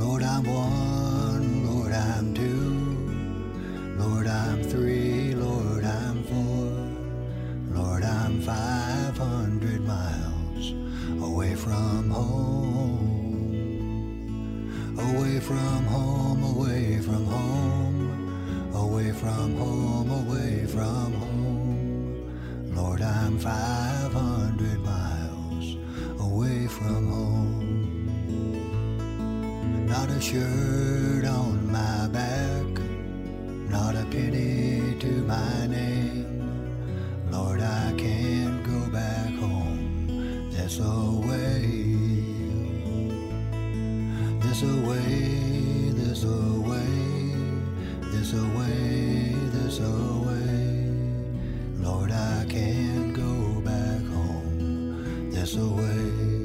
Lord, I'm one, Lord, I'm two, Lord, I'm three, Lord, I'm four, Lord, I'm five hundred miles away from home, away from home, away from home, away from home, away from home. Lord, I'm five hundred miles away from home. Not a shirt on my back, not a penny to my name. Lord, I can't go back home this away. This away, this away, this away, this away. Lord, I can't go back home this away.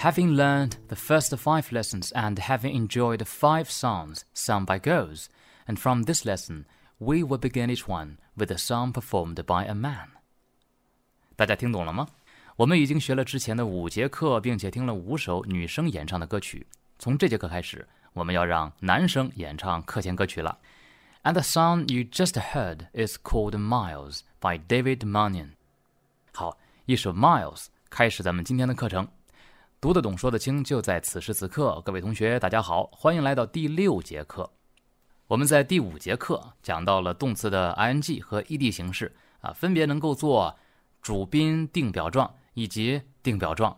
Having learned the first five lessons and having enjoyed five songs sung by girls, and from this lesson, we will begin each one with a song performed by a man. 大家听懂了吗？我们已经学了之前的五节课，并且听了五首女生演唱的歌曲。从这节课开始，我们要让男生演唱课前歌曲了。And the song you just heard is called Miles by David Mannion. 好，一首 Miles 开始咱们今天的课程。 读得懂、说得清，就在此时此刻。各位同学，大家好，欢迎来到第六节课。我们在第五节课讲到了动词的 ing 和 ed 形式啊，分别能够做主宾定表状以及定表状。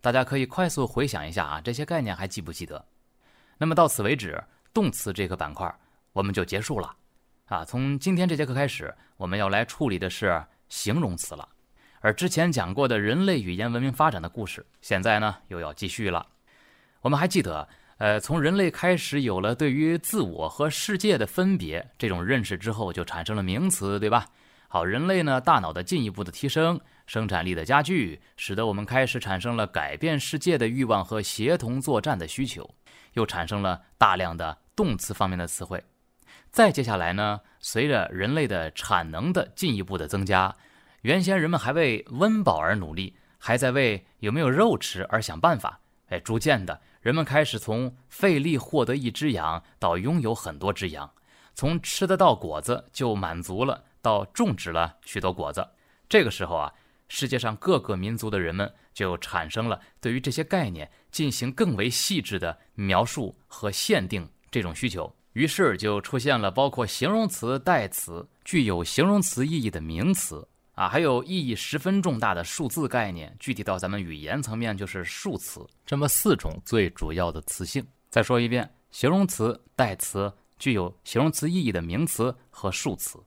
大家可以快速回想一下啊，这些概念还记不记得？那么到此为止，动词这个板块我们就结束了啊。从今天这节课开始，我们要来处理的是形容词了。而之前讲过的人类语言文明发展的故事，现在呢又要继续了。我们还记得，呃，从人类开始有了对于自我和世界的分别这种认识之后，就产生了名词，对吧？好，人类呢大脑的进一步的提升，生产力的加剧，使得我们开始产生了改变世界的欲望和协同作战的需求，又产生了大量的动词方面的词汇。再接下来呢，随着人类的产能的进一步的增加。原先人们还为温饱而努力，还在为有没有肉吃而想办法。哎，逐渐的，人们开始从费力获得一只羊到拥有很多只羊，从吃得到果子就满足了，到种植了许多果子。这个时候啊，世界上各个民族的人们就产生了对于这些概念进行更为细致的描述和限定这种需求，于是就出现了包括形容词、代词、具有形容词意义的名词。啊，还有意义十分重大的数字概念，具体到咱们语言层面就是数词，这么四种最主要的词性。再说一遍，形容词、代词、具有形容词意义的名词和数词。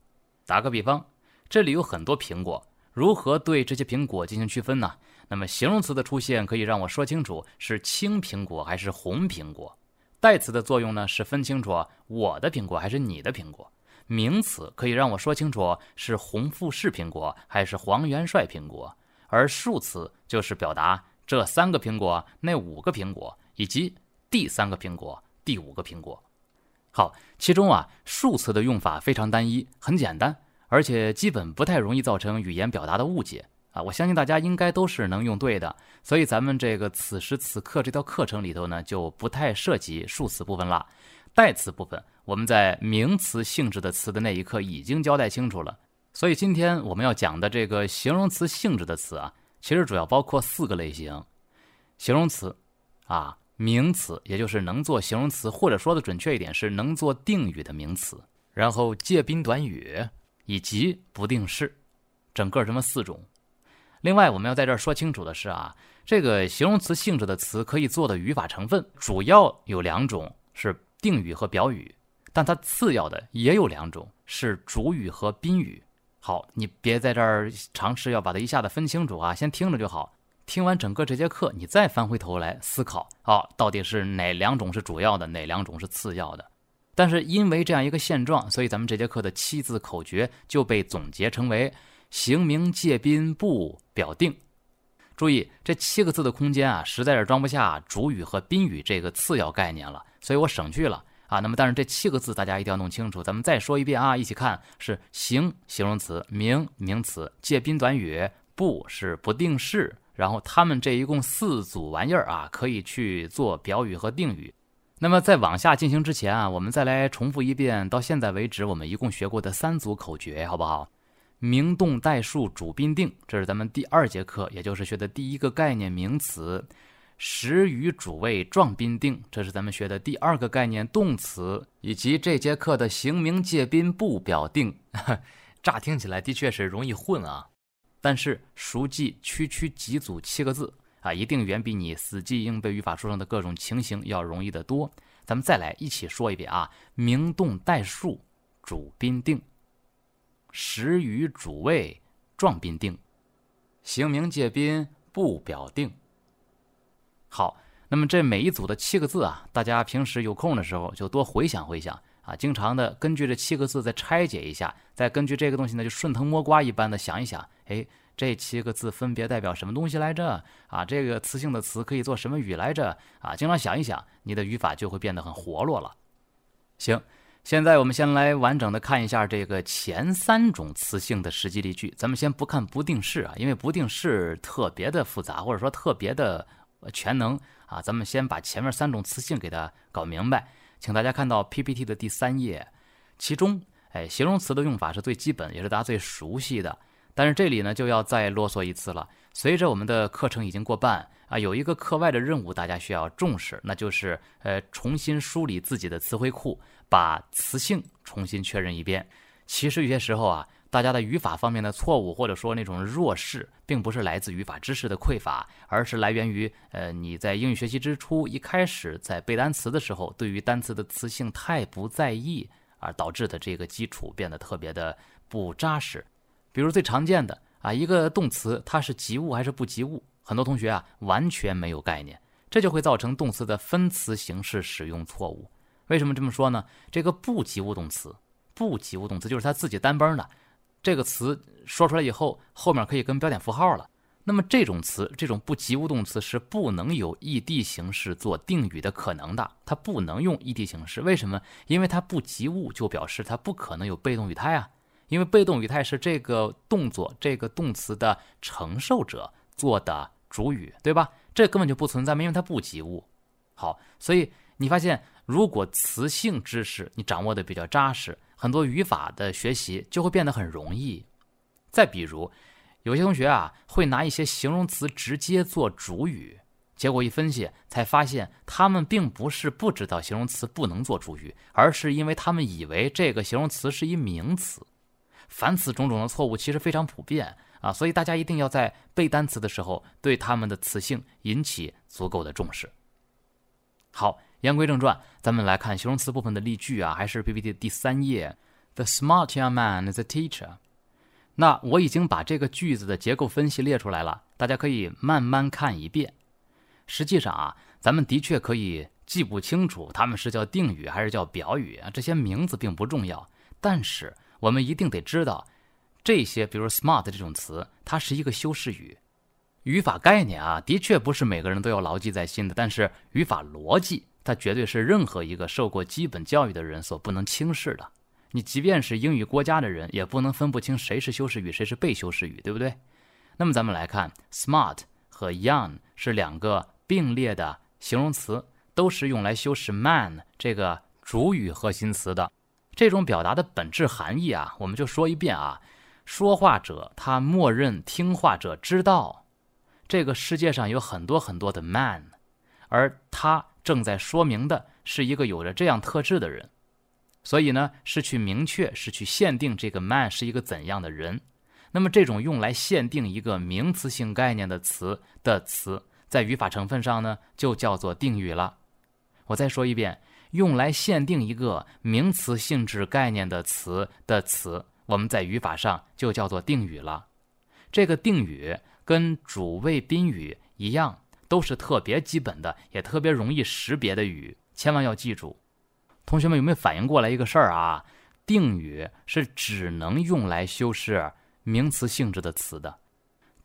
打个比方，这里有很多苹果，如何对这些苹果进行区分呢？那么形容词的出现可以让我说清楚是青苹果还是红苹果，代词的作用呢是分清楚我的苹果还是你的苹果。名词可以让我说清楚是红富士苹果还是黄元帅苹果，而数词就是表达这三个苹果，那五个苹果，以及第三个苹果，第五个苹果。好，其中啊，数词的用法非常单一，很简单，而且基本不太容易造成语言表达的误解啊。我相信大家应该都是能用对的，所以咱们这个此时此刻这套课程里头呢，就不太涉及数词部分了。代词部分，我们在名词性质的词的那一刻已经交代清楚了。所以今天我们要讲的这个形容词性质的词啊，其实主要包括四个类型：形容词，啊，名词，也就是能做形容词，或者说的准确一点是能做定语的名词；然后介宾短语以及不定式，整个这么四种。另外，我们要在这儿说清楚的是啊，这个形容词性质的词可以做的语法成分主要有两种，是定语和表语，但它次要的也有两种，是主语和宾语。好，你别在这儿尝试要把它一下子分清楚啊，先听着就好。听完整个这节课，你再翻回头来思考啊，到底是哪两种是主要的，哪两种是次要的？但是因为这样一个现状，所以咱们这节课的七字口诀就被总结成为形名介宾不表定。注意，这七个字的空间啊，实在是装不下主语和宾语这个次要概念了，所以我省去了。啊，那么但是这七个字大家一定要弄清楚，咱们再说一遍啊，一起看是形形容词，名名词，介宾短语，不是不定式，然后他们这一共四组玩意儿啊，可以去做表语和定语。那么在往下进行之前啊，我们再来重复一遍到现在为止我们一共学过的三组口诀，好不好？名动代数主宾定，这是咱们第二节课，也就是学的第一个概念名词。实与主谓状宾定，这是咱们学的第二个概念动词，以及这节课的形名介宾不表定。乍听起来的确是容易混啊，但是熟记区区几组七个字啊，一定远比你死记硬背语法书上的各种情形要容易得多。咱们再来一起说一遍啊：名动代数主宾定，实与主谓状宾定，形名介宾不表定。好，那么这每一组的七个字啊，大家平时有空的时候就多回想回想啊，经常的根据这七个字再拆解一下，再根据这个东西呢，就顺藤摸瓜一般的想一想，哎，这七个字分别代表什么东西来着？啊，这个词性的词可以做什么语来着？啊，经常想一想，你的语法就会变得很活络了。行，现在我们先来完整的看一下这个前三种词性的实际例句。咱们先不看不定式啊，因为不定式特别的复杂，或者说特别的。全能啊！咱们先把前面三种词性给它搞明白，请大家看到 PPT 的第三页，其中，哎，形容词的用法是最基本，也是大家最熟悉的。但是这里呢，就要再啰嗦一次了。随着我们的课程已经过半啊，有一个课外的任务，大家需要重视，那就是呃，重新梳理自己的词汇库，把词性重新确认一遍。其实有些时候啊。大家的语法方面的错误，或者说那种弱势，并不是来自语法知识的匮乏，而是来源于呃你在英语学习之初一开始在背单词的时候，对于单词的词性太不在意，而导致的这个基础变得特别的不扎实。比如最常见的啊，一个动词它是及物还是不及物，很多同学啊完全没有概念，这就会造成动词的分词形式使用错误。为什么这么说呢？这个不及物动词，不及物动词就是它自己单崩的。这个词说出来以后，后面可以跟标点符号了。那么这种词，这种不及物动词是不能有 ed 形式做定语的可能的，它不能用 ed 形式。为什么？因为它不及物，就表示它不可能有被动语态啊。因为被动语态是这个动作、这个动词的承受者做的主语，对吧？这根本就不存在，因为它不及物。好，所以你发现，如果词性知识你掌握的比较扎实。很多语法的学习就会变得很容易。再比如，有些同学啊会拿一些形容词直接做主语，结果一分析才发现，他们并不是不知道形容词不能做主语，而是因为他们以为这个形容词是一名词。凡此种种的错误其实非常普遍啊，所以大家一定要在背单词的时候对他们的词性引起足够的重视。好。言归正传，咱们来看形容词部分的例句啊，还是 PPT 的第三页。The smart young man is a teacher。那我已经把这个句子的结构分析列出来了，大家可以慢慢看一遍。实际上啊，咱们的确可以记不清楚他们是叫定语还是叫表语啊，这些名字并不重要。但是我们一定得知道，这些比如 smart 这种词，它是一个修饰语。语法概念啊，的确不是每个人都要牢记在心的，但是语法逻辑，它绝对是任何一个受过基本教育的人所不能轻视的。你即便是英语国家的人，也不能分不清谁是修饰语，谁是被修饰语，对不对？那么咱们来看，smart 和 young 是两个并列的形容词，都是用来修饰 man 这个主语核心词的。这种表达的本质含义啊，我们就说一遍啊。说话者他默认听话者知道，这个世界上有很多很多的 man，而他正在说明的是一个有着这样特质的人，所以呢是去明确是去限定这个 man 是一个怎样的人。那么这种用来限定一个名词性概念的词的词，在语法成分上呢就叫做定语了。我再说一遍，用来限定一个名词性质概念的词的词。我们在语法上就叫做定语了。这个定语跟主谓宾语一样，都是特别基本的，也特别容易识别的语。千万要记住，同学们有没有反应过来一个事儿啊？定语是只能用来修饰名词性质的词的，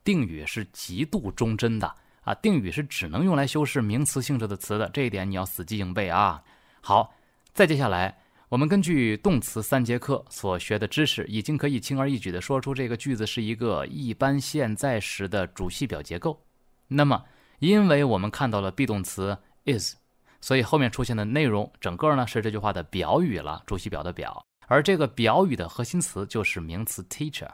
定语是极度忠贞的啊！定语是只能用来修饰名词性质的词的，这一点你要死记硬背啊！好，再接下来。我们根据动词三节课所学的知识，已经可以轻而易举地说出这个句子是一个一般现在时的主系表结构。那么，因为我们看到了 be 动词 is，所以后面出现的内容整个呢是这句话的表语了，主系表的表。而这个表语的核心词就是名词 teacher。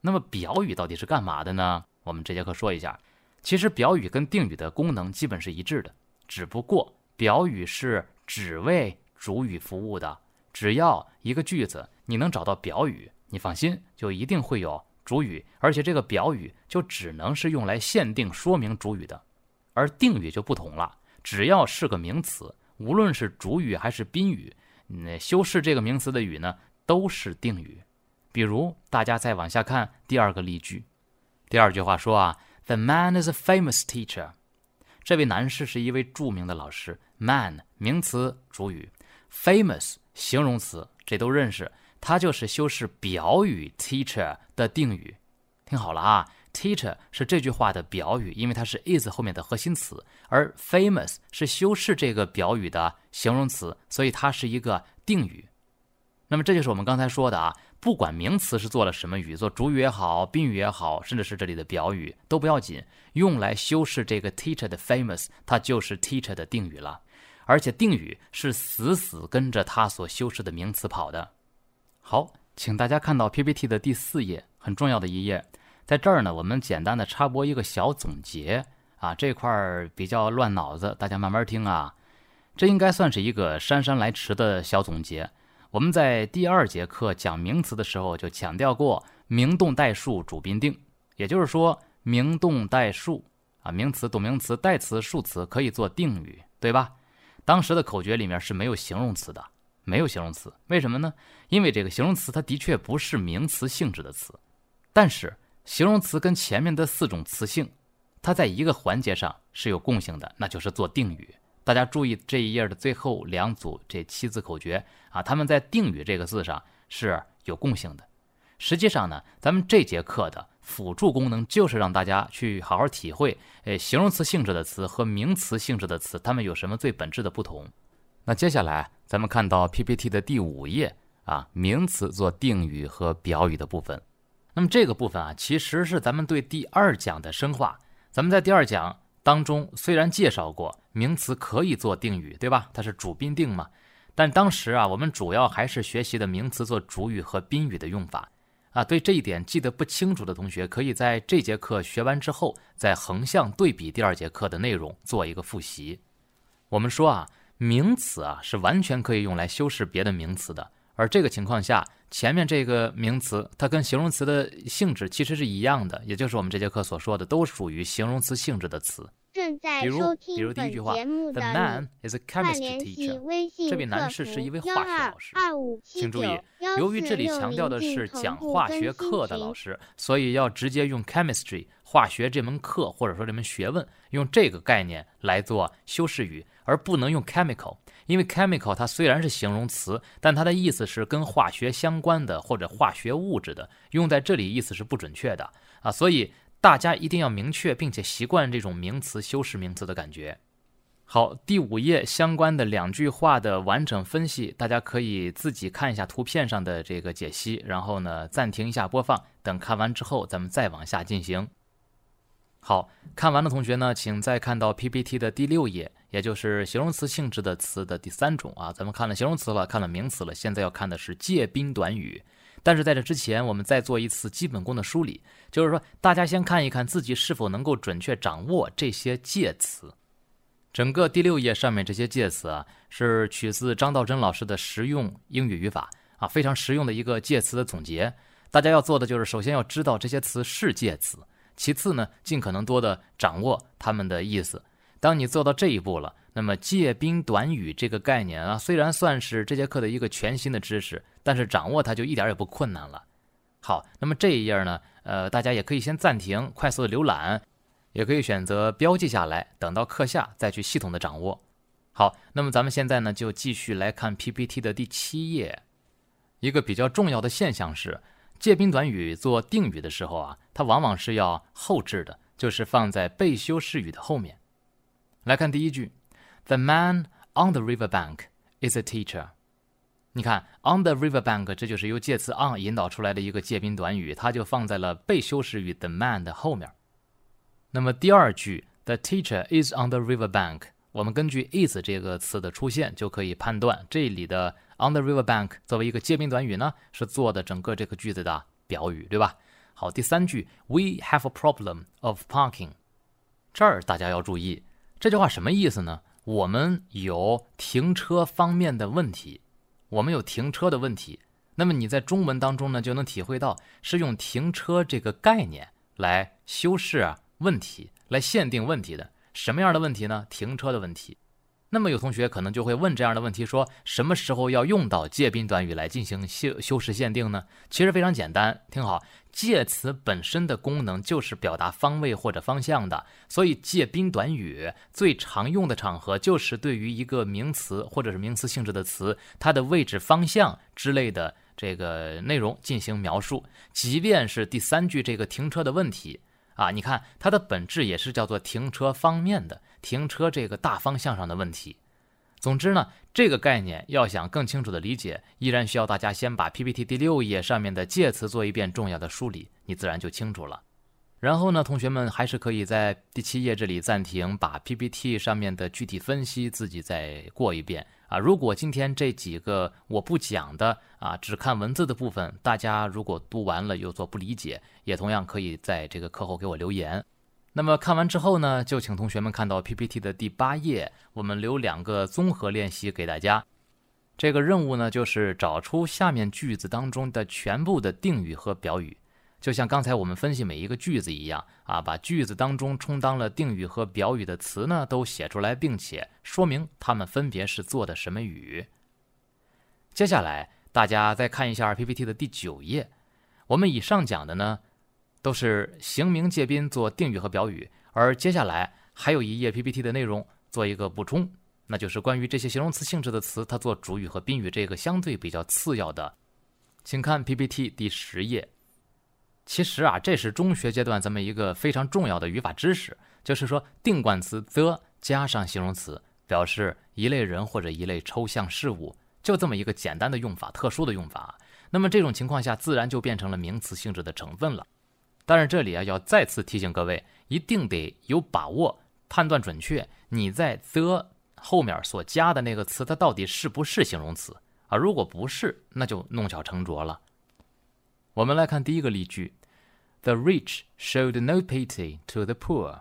那么表语到底是干嘛的呢？我们这节课说一下。其实表语跟定语的功能基本是一致的，只不过表语是只为主语服务的。只要一个句子你能找到表语，你放心，就一定会有主语，而且这个表语就只能是用来限定说明主语的，而定语就不同了，只要是个名词，无论是主语还是宾语，那修饰这个名词的语呢都是定语。比如大家再往下看第二个例句，第二句话说啊，The man is a famous teacher，这位男士是一位著名的老师。Man 名词主语，famous。形容词这都认识，它就是修饰表语 teacher 的定语。听好了啊，teacher 是这句话的表语，因为它是 is 后面的核心词，而 famous 是修饰这个表语的形容词，所以它是一个定语。那么这就是我们刚才说的啊，不管名词是做了什么语，做主语也好，宾语也好，甚至是这里的表语都不要紧，用来修饰这个 teacher 的 famous，它就是 teacher 的定语了。而且定语是死死跟着它所修饰的名词跑的。好，请大家看到 PPT 的第四页，很重要的一页，在这儿呢，我们简单的插播一个小总结啊，这块儿比较乱脑子，大家慢慢听啊。这应该算是一个姗姗来迟的小总结。我们在第二节课讲名词的时候就强调过，名动代数主宾定，也就是说，名动代数啊，名词、动名词、代词、数词可以做定语，对吧？当时的口诀里面是没有形容词的，没有形容词，为什么呢？因为这个形容词它的确不是名词性质的词，但是形容词跟前面的四种词性，它在一个环节上是有共性的，那就是做定语。大家注意这一页的最后两组这七字口诀啊，他们在定语这个字上是有共性的。实际上呢，咱们这节课的辅助功能就是让大家去好好体会，诶，形容词性质的词和名词性质的词，它们有什么最本质的不同。那接下来咱们看到 PPT 的第五页啊，名词做定语和表语的部分。那么这个部分啊，其实是咱们对第二讲的深化。咱们在第二讲当中虽然介绍过名词可以做定语，对吧？它是主宾定嘛。但当时啊，我们主要还是学习的名词做主语和宾语的用法。啊，对这一点记得不清楚的同学，可以在这节课学完之后，再横向对比第二节课的内容，做一个复习。我们说啊，名词啊是完全可以用来修饰别的名词的，而这个情况下，前面这个名词它跟形容词的性质其实是一样的，也就是我们这节课所说的，都属于形容词性质的词。正在收听本节目的快联系微信这位男士是一位化学老师。请注意，由于这里强调的是讲化学课的老师，所以要直接用 chemistry 化学这门课或者说这门学问，用这个概念来做修饰语，而不能用 chemical，因为 chemical 它虽然是形容词，但它的意思是跟化学相关的或者化学物质的，用在这里意思是不准确的啊，所以。大家一定要明确并且习惯这种名词修饰名词的感觉。好，第五页相关的两句话的完整分析，大家可以自己看一下图片上的这个解析，然后呢暂停一下播放，等看完之后咱们再往下进行。好看完的同学呢，请再看到 PPT 的第六页，也就是形容词性质的词的第三种啊。咱们看了形容词了，看了名词了，现在要看的是介宾短语。但是在这之前，我们再做一次基本功的梳理，就是说大家先看一看自己是否能够准确掌握这些介词。整个第六页上面这些介词啊，是取自张道真老师的实用英语语法啊，非常实用的一个介词的总结。大家要做的就是，首先要知道这些词是介词，其次呢，尽可能多的掌握它们的意思。当你做到这一步了，那么介宾短语这个概念啊，虽然算是这节课的一个全新的知识，但是掌握它就一点也不困难了。好，那么这一页呢，呃，大家也可以先暂停，快速的浏览。也可以选择标记下来，等到课下再去系统的掌握。好，那么咱们现在呢就继续来看 PPT 的第七页。一个比较重要的现象是，介宾短语做定语的时候啊，它往往是要后置的，就是放在被修饰语的后面。来看第一句：The man on the river bank is a teacher。你看，on the river bank，这就是由介词 on 引导出来的一个介宾短语，它就放在了被修饰语 the man 的后面。那么第二句，The teacher is on the river bank。我们根据 is 这个词的出现，就可以判断这里的 on the river bank 作为一个介宾短语呢，是做的整个这个句子的表语，对吧？好，第三句，We have a problem of parking。这儿大家要注意，这句话什么意思呢？我们有停车方面的问题，我们有停车的问题。那么你在中文当中呢，就能体会到是用停车这个概念来修饰。问题来限定问题的什么样的问题呢？停车的问题。那么有同学可能就会问这样的问题：说什么时候要用到介宾短语来进行修修饰限定呢？其实非常简单，听好，介词本身的功能就是表达方位或者方向的，所以介宾短语最常用的场合就是对于一个名词或者是名词性质的词，它的位置、方向之类的这个内容进行描述。即便是第三句这个停车的问题。啊，你看它的本质也是叫做停车方面的停车这个大方向上的问题。总之呢，这个概念要想更清楚的理解，依然需要大家先把 PPT 第六页上面的介词做一遍重要的梳理，你自然就清楚了。然后呢，同学们还是可以在第七页这里暂停，把 PPT 上面的具体分析自己再过一遍。啊，如果今天这几个我不讲的啊，只看文字的部分，大家如果读完了有所不理解，也同样可以在这个课后给我留言。那么看完之后呢，就请同学们看到 PPT 的第八页，我们留两个综合练习给大家。这个任务呢，就是找出下面句子当中的全部的定语和表语。就像刚才我们分析每一个句子一样啊，把句子当中充当了定语和表语的词呢都写出来，并且说明它们分别是做的什么语。接下来大家再看一下 PPT 的第九页，我们以上讲的呢都是形名介宾做定语和表语，而接下来还有一页 PPT 的内容做一个补充，那就是关于这些形容词性质的词，它做主语和宾语这个相对比较次要的，请看 PPT 第十页。其实啊，这是中学阶段咱们一个非常重要的语法知识，就是说定冠词 the 加上形容词，表示一类人或者一类抽象事物，就这么一个简单的用法，特殊的用法。那么这种情况下，自然就变成了名词性质的成分了。但是这里啊，要再次提醒各位，一定得有把握，判断准确，你在 the 后面所加的那个词，它到底是不是形容词啊？如果不是，那就弄巧成拙了。我们来看第一个例句：The rich showed no pity to the poor。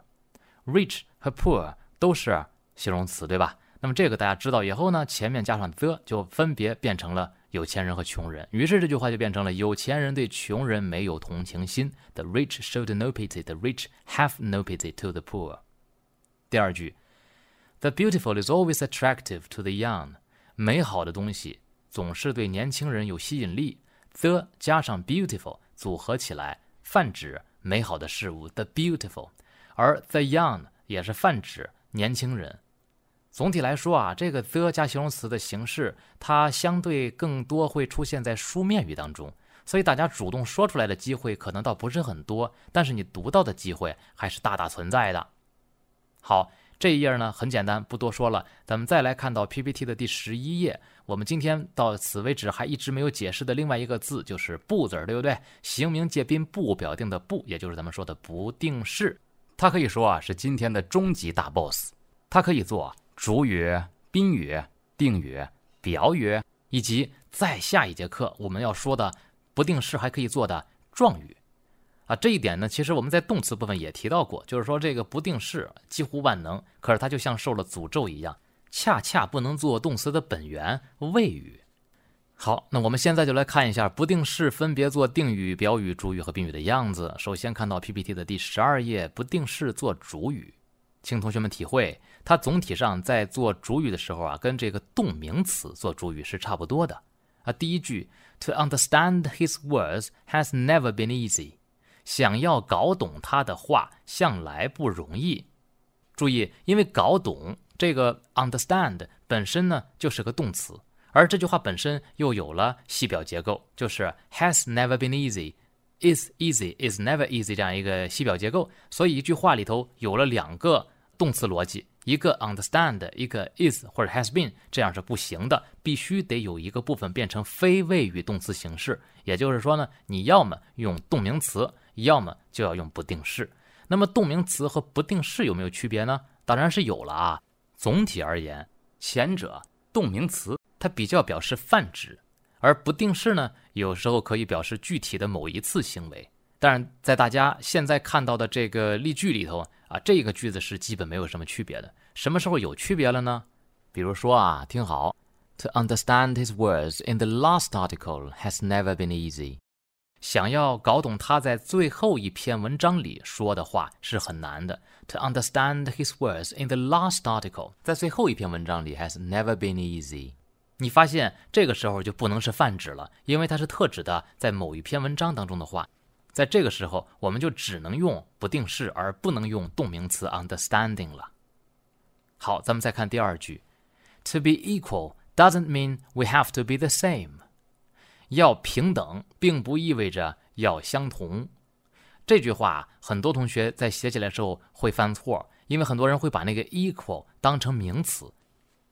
rich 和 poor 都是形容词，对吧？那么这个大家知道以后呢，前面加上 the 就分别变成了有钱人和穷人。于是这句话就变成了有钱人对穷人没有同情心。The rich showed no pity. The rich have no pity to the poor。第二句：The beautiful is always attractive to the young。美好的东西总是对年轻人有吸引力。the 加上 beautiful 组合起来，泛指美好的事物，the beautiful，而 the young 也是泛指年轻人。总体来说啊，这个 the 加形容词的形式，它相对更多会出现在书面语当中。所以大家主动说出来的机会可能倒不是很多，但是你读到的机会还是大大存在的。好，这一页呢很简单，不多说了。咱们再来看到 PPT 的第十一页，我们今天到此为止还一直没有解释的另外一个字就是“不”字儿，对不对？形名介宾不表定的“不”，也就是咱们说的不定式。它可以说啊是今天的终极大 boss。它可以做主语、宾语、定语、表语，以及在下一节课我们要说的不定式还可以做的状语。啊，这一点呢，其实我们在动词部分也提到过，就是说这个不定式几乎万能，可是它就像受了诅咒一样，恰恰不能做动词的本源谓语。好，那我们现在就来看一下不定式分别做定语、表语、主语和宾语的样子。首先看到 PPT 的第十二页，不定式做主语，请同学们体会，它总体上在做主语的时候啊，跟这个动名词做主语是差不多的。啊，第一句，To understand his words has never been easy。想要搞懂他的话，向来不容易。注意，因为搞懂这个 understand 本身呢就是个动词，而这句话本身又有了系表结构，就是 has never been easy is easy，is never easy 这样一个系表结构。所以一句话里头有了两个动词逻辑，一个 understand，一个 is 或者 has been，这样是不行的，必须得有一个部分变成非谓语动词形式。也就是说呢，你要么用动名词。要么就要用不定式。那么动名词和不定式有没有区别呢？当然是有了啊。总体而言，前者动名词它比较表示泛指，而不定式呢有时候可以表示具体的某一次行为。但是在大家现在看到的这个例句里头啊，这个句子是基本没有什么区别的。什么时候有区别了呢？比如说啊，听好，To understand his words in the last article has never been easy。想要搞懂他在最后一篇文章里说的话是很难的。To understand his words in the last article，在最后一篇文章里 has never been easy。你发现这个时候就不能是泛指了，因为它是特指的在某一篇文章当中的话。在这个时候，我们就只能用不定式，而不能用动名词 understanding 了。好，咱们再看第二句。To be equal doesn't mean we have to be the same。要平等，并不意味着要相同。这句话很多同学在写起来的时候会犯错，因为很多人会把那个 equal 当成名词，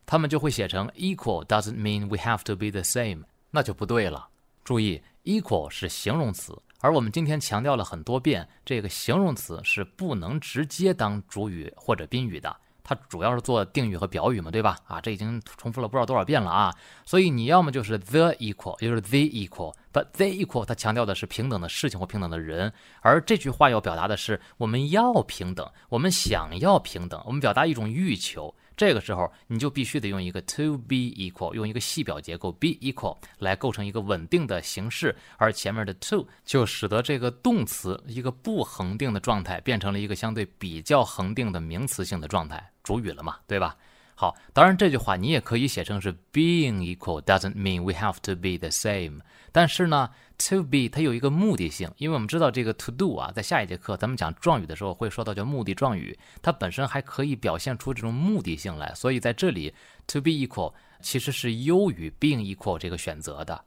他们就会写成 equal doesn't mean we have to be the same，那就不对了。注意，equal 是形容词，而我们今天强调了很多遍，这个形容词是不能直接当主语或者宾语的。它主要是做定语和表语嘛，对吧？啊，这已经重复了不知道多少遍了啊！所以你要么就是 the equal，也就是 the equal，but the equal 它强调的是平等的事情或平等的人，而这句话要表达的是我们要平等，我们想要平等，我们表达一种欲求。这个时候，你就必须得用一个 to be equal，用一个系表结构 be equal 来构成一个稳定的形式，而前面的 to 就使得这个动词一个不恒定的状态变成了一个相对比较恒定的名词性的状态，主语了嘛，对吧？好，当然这句话你也可以写成是 being equal doesn't mean we have to be the same。但是呢，to be 它有一个目的性，因为我们知道这个 to do 啊，在下一节课咱们讲状语的时候会说到叫目的状语，它本身还可以表现出这种目的性来，所以在这里 to be equal 其实是优于 being equal 这个选择的。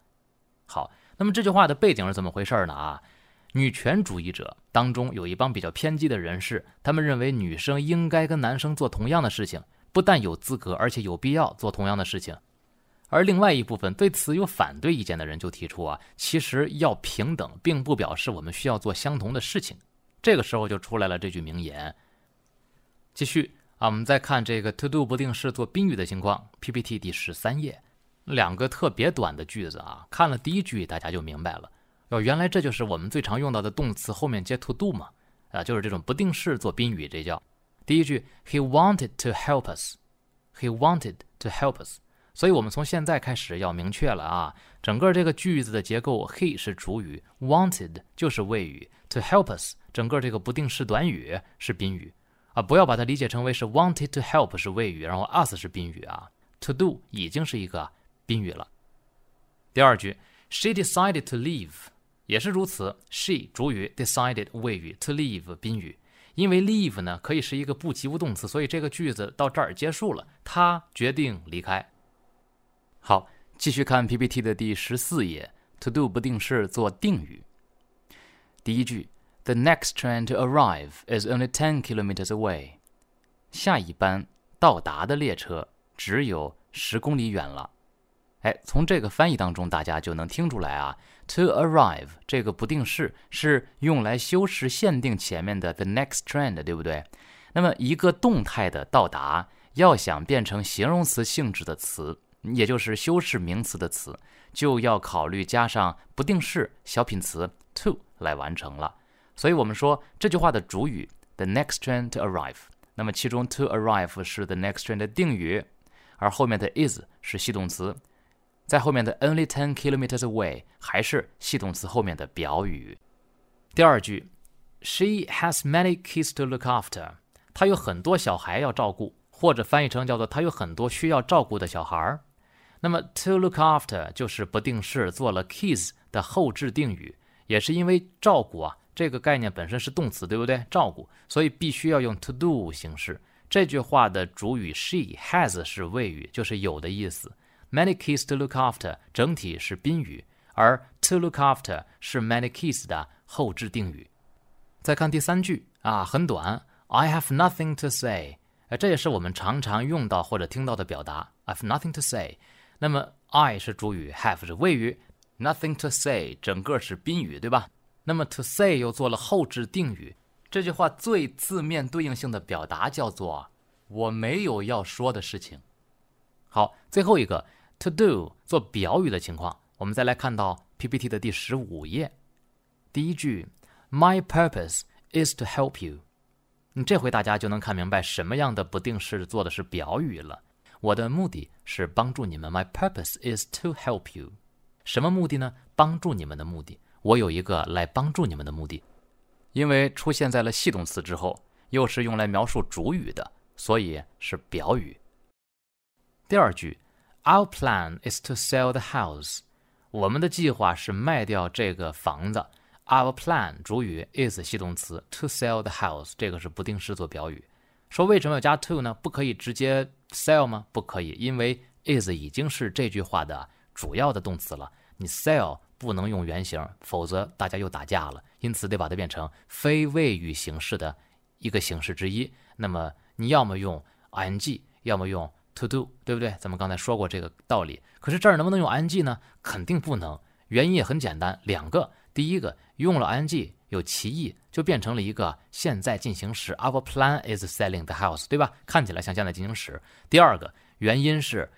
好，那么这句话的背景是怎么回事呢？啊，女权主义者当中有一帮比较偏激的人士，他们认为女生应该跟男生做同样的事情。不但有资格，而且有必要做同样的事情。而另外一部分对此有反对意见的人就提出啊，其实要平等，并不表示我们需要做相同的事情。这个时候就出来了这句名言。继续啊，我们再看这个 to do 不定式做宾语的情况。PPT 第十三页，两个特别短的句子啊，看了第一句大家就明白了。哦，原来这就是我们最常用到的动词后面接 to do 嘛，啊，就是这种不定式做宾语，这叫。第一句，He wanted to help us. He wanted to help us. 所以，我们从现在开始要明确了啊，整个这个句子的结构，he 是主语，wanted 就是谓语，to help us 整个这个不定式短语是宾语啊，不要把它理解成为是 wanted to help 是谓语，然后 us 是宾语啊，to do 已经是一个宾语了。第二句，She decided to leave 也是如此，she 主语，decided 谓语，to leave 宾语。因为 leave 呢可以是一个不及物动词，所以这个句子到这儿结束了。他决定离开。好，继续看 PPT 的第十四页 to do 不定式做定语。第一句，The next train to arrive is only ten kilometers away。下一班到达的列车只有十公里远了。哎，从这个翻译当中，大家就能听出来啊，to arrive 这个不定式是用来修饰限定前面的 the next trend，，对不对？那么一个动态的到达，要想变成形容词性质的词，也就是修饰名词的词，就要考虑加上不定式小品词 to 来完成了。所以我们说这句话的主语 the next train to arrive，那么其中 to arrive 是 the next trend 的定语，而后面的 is 是系动词。在后面的 only ten kilometers away 还是系动词后面的表语。第二句，She has many kids to look after。她有很多小孩要照顾，或者翻译成叫做她有很多需要照顾的小孩儿。那么 to look after 就是不定式做了 kids 的后置定语，也是因为照顾啊这个概念本身是动词，对不对？照顾，所以必须要用 to do 形式。这句话的主语 she has 是谓语，就是有的意思。Many kids to look after，整体是宾语，而 to look after 是 many kids 的后置定语。再看第三句啊，很短，I have nothing to say，这也是我们常常用到或者听到的表达。I have nothing to say，那么 I 是主语，have 是谓语，nothing to say 整个是宾语，对吧？那么 to say 又做了后置定语。这句话最字面对应性的表达叫做我没有要说的事情。好，最后一个。To do 做表语的情况，我们再来看到 PPT 的第十五页，第一句，My purpose is to help you。你这回大家就能看明白什么样的不定式做的是表语了。我的目的是帮助你们。My purpose is to help you。什么目的呢？帮助你们的目的。我有一个来帮助你们的目的，因为出现在了系动词之后，又是用来描述主语的，所以是表语。第二句。Our plan is to sell the house。我们的计划是卖掉这个房子。Our plan 主语 is 系动词，to sell the house 这个是不定式做表语。说为什么要加 to 呢？不可以直接 sell 吗？不可以，因为 is 已经是这句话的主要的动词了。你 sell 不能用原形，否则大家又打架了。因此得把它变成非谓语形式的一个形式之一。那么你要么用 ing，要么用。To do，对不对？咱们刚才说过这个道理。可是这儿能不能用 ing 呢？肯定不能。原因也很简单，两个。第一个，用了 ing 有歧义，就变成了一个现在进行时。Our plan is selling the house，对吧？看起来像现在进行时。第二个原因是，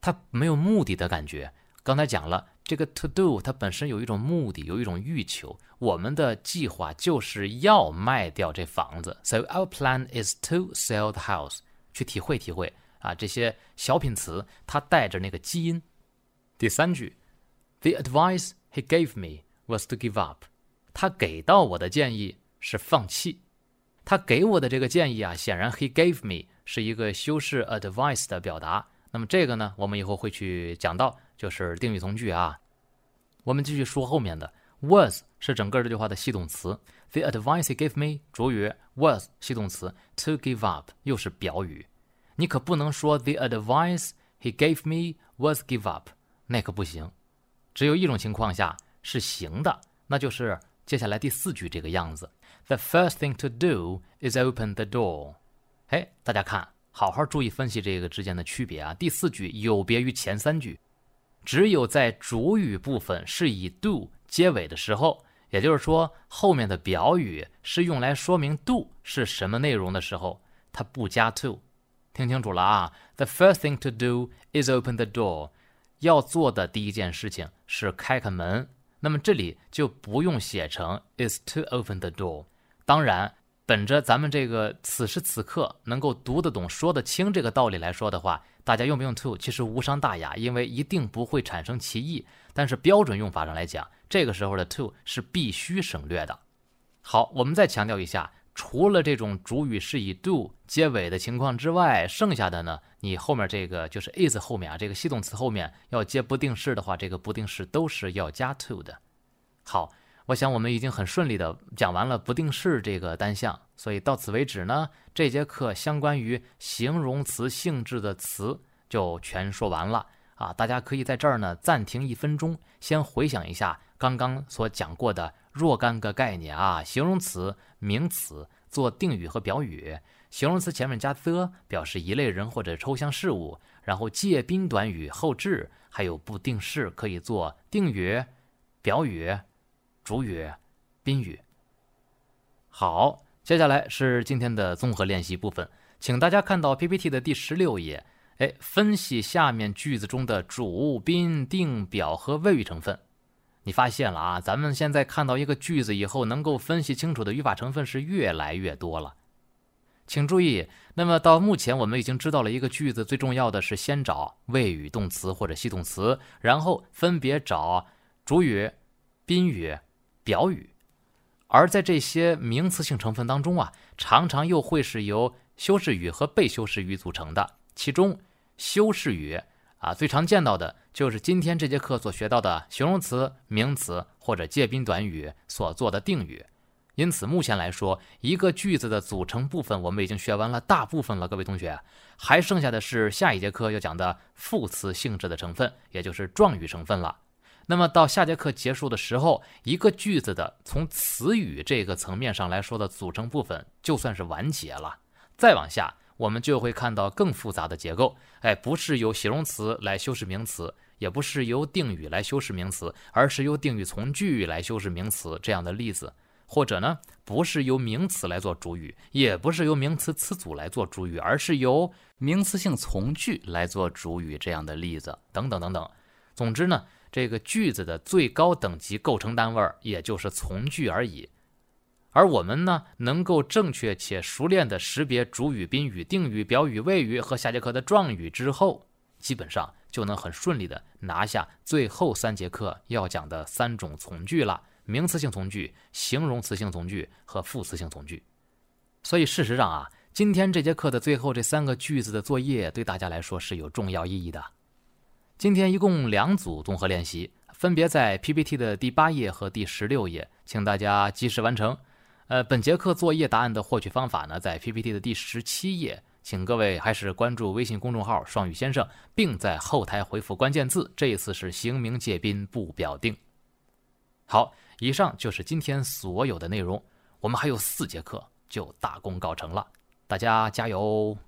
它没有目的的感觉。刚才讲了，这个 to do 它本身有一种目的，有一种欲求。我们的计划就是要卖掉这房子。So our plan is to sell the house。去体会体会。啊，这些小品词它带着那个基因。第三句，The advice he gave me was to give up。他给到我的建议是放弃。他给我的这个建议啊，显然 he gave me 是一个修饰 advice 的表达。那么这个呢，我们以后会去讲到，就是定语从句啊。我们继续说后面的，was 是整个这句话的系动词。The advice he gave me 主语 was 系动词，to give up 又是表语。你可不能说 the advice he gave me was give up，那可不行。只有一种情况下是行的，那就是接下来第四句这个样子。The first thing to do is open the door。哎，大家看，好好注意分析这个之间的区别啊。第四句有别于前三句，只有在主语部分是以 do 结尾的时候，也就是说后面的表语是用来说明 do 是什么内容的时候，它不加 to。听清楚了啊！The first thing to do is open the door。要做的第一件事情是开开门。那么这里就不用写成 is to open the door。当然，本着咱们这个此时此刻能够读得懂、说得清这个道理来说的话，大家用不用 to 其实无伤大雅，因为一定不会产生歧义。但是标准用法上来讲，这个时候的 to 是必须省略的。好，我们再强调一下。除了这种主语是以 do 结尾的情况之外，剩下的呢，你后面这个就是 is 后面啊，这个系动词后面要接不定式的话，这个不定式都是要加 to 的。好，我想我们已经很顺利的讲完了不定式这个单项，所以到此为止呢，这节课相关于形容词性质的词就全说完了啊，大家可以在这儿呢暂停一分钟，先回想一下刚刚所讲过的若干个概念啊，形容词、名词做定语和表语，形容词前面加 the 表示一类人或者抽象事物，然后介宾短语后置，还有不定式可以做定语、表语、主语、宾语。好，接下来是今天的综合练习部分，请大家看到 PPT 的第十六页。哎，分析下面句子中的主宾定表和谓语成分，你发现了啊？咱们现在看到一个句子以后，能够分析清楚的语法成分是越来越多了。请注意，那么到目前我们已经知道了一个句子最重要的是先找谓语、动词或者系动词，然后分别找主语、宾语、表语。而在这些名词性成分当中啊，常常又会是由修饰语和被修饰语组成的，其中。修饰语啊，最常见到的就是今天这节课所学到的形容词、名词或者介宾短语所做的定语。因此，目前来说，一个句子的组成部分我们已经学完了大部分了。各位同学，还剩下的是下一节课要讲的副词性质的成分，也就是状语成分了。那么到下节课结束的时候，一个句子的从词语这个层面上来说的组成部分就算是完结了。再往下。我们就会看到更复杂的结构，哎，不是由形容词来修饰名词，也不是由定语来修饰名词，而是由定语从句来修饰名词这样的例子，或者呢，不是由名词来做主语，也不是由名词词组来做主语，而是由名词性从句来做主语这样的例子，等等等等。总之呢，这个句子的最高等级构成单位儿也就是从句而已。而我们呢，能够正确且熟练地识别主语、宾语、定语、表语、谓语和下节课的状语之后，基本上就能很顺利地拿下最后三节课要讲的三种从句了：名词性从句、形容词性从句和副词性从句。所以事实上啊，今天这节课的最后这三个句子的作业对大家来说是有重要意义的。今天一共两组综合练习，分别在 PPT 的第八页和第十六页，请大家及时完成。呃，本节课作业答案的获取方法呢，在 PPT 的第十七页，请各位还是关注微信公众号“双语先生”，并在后台回复关键字。这一次是形名介宾不表定。好，以上就是今天所有的内容。我们还有四节课就大功告成了，大家加油！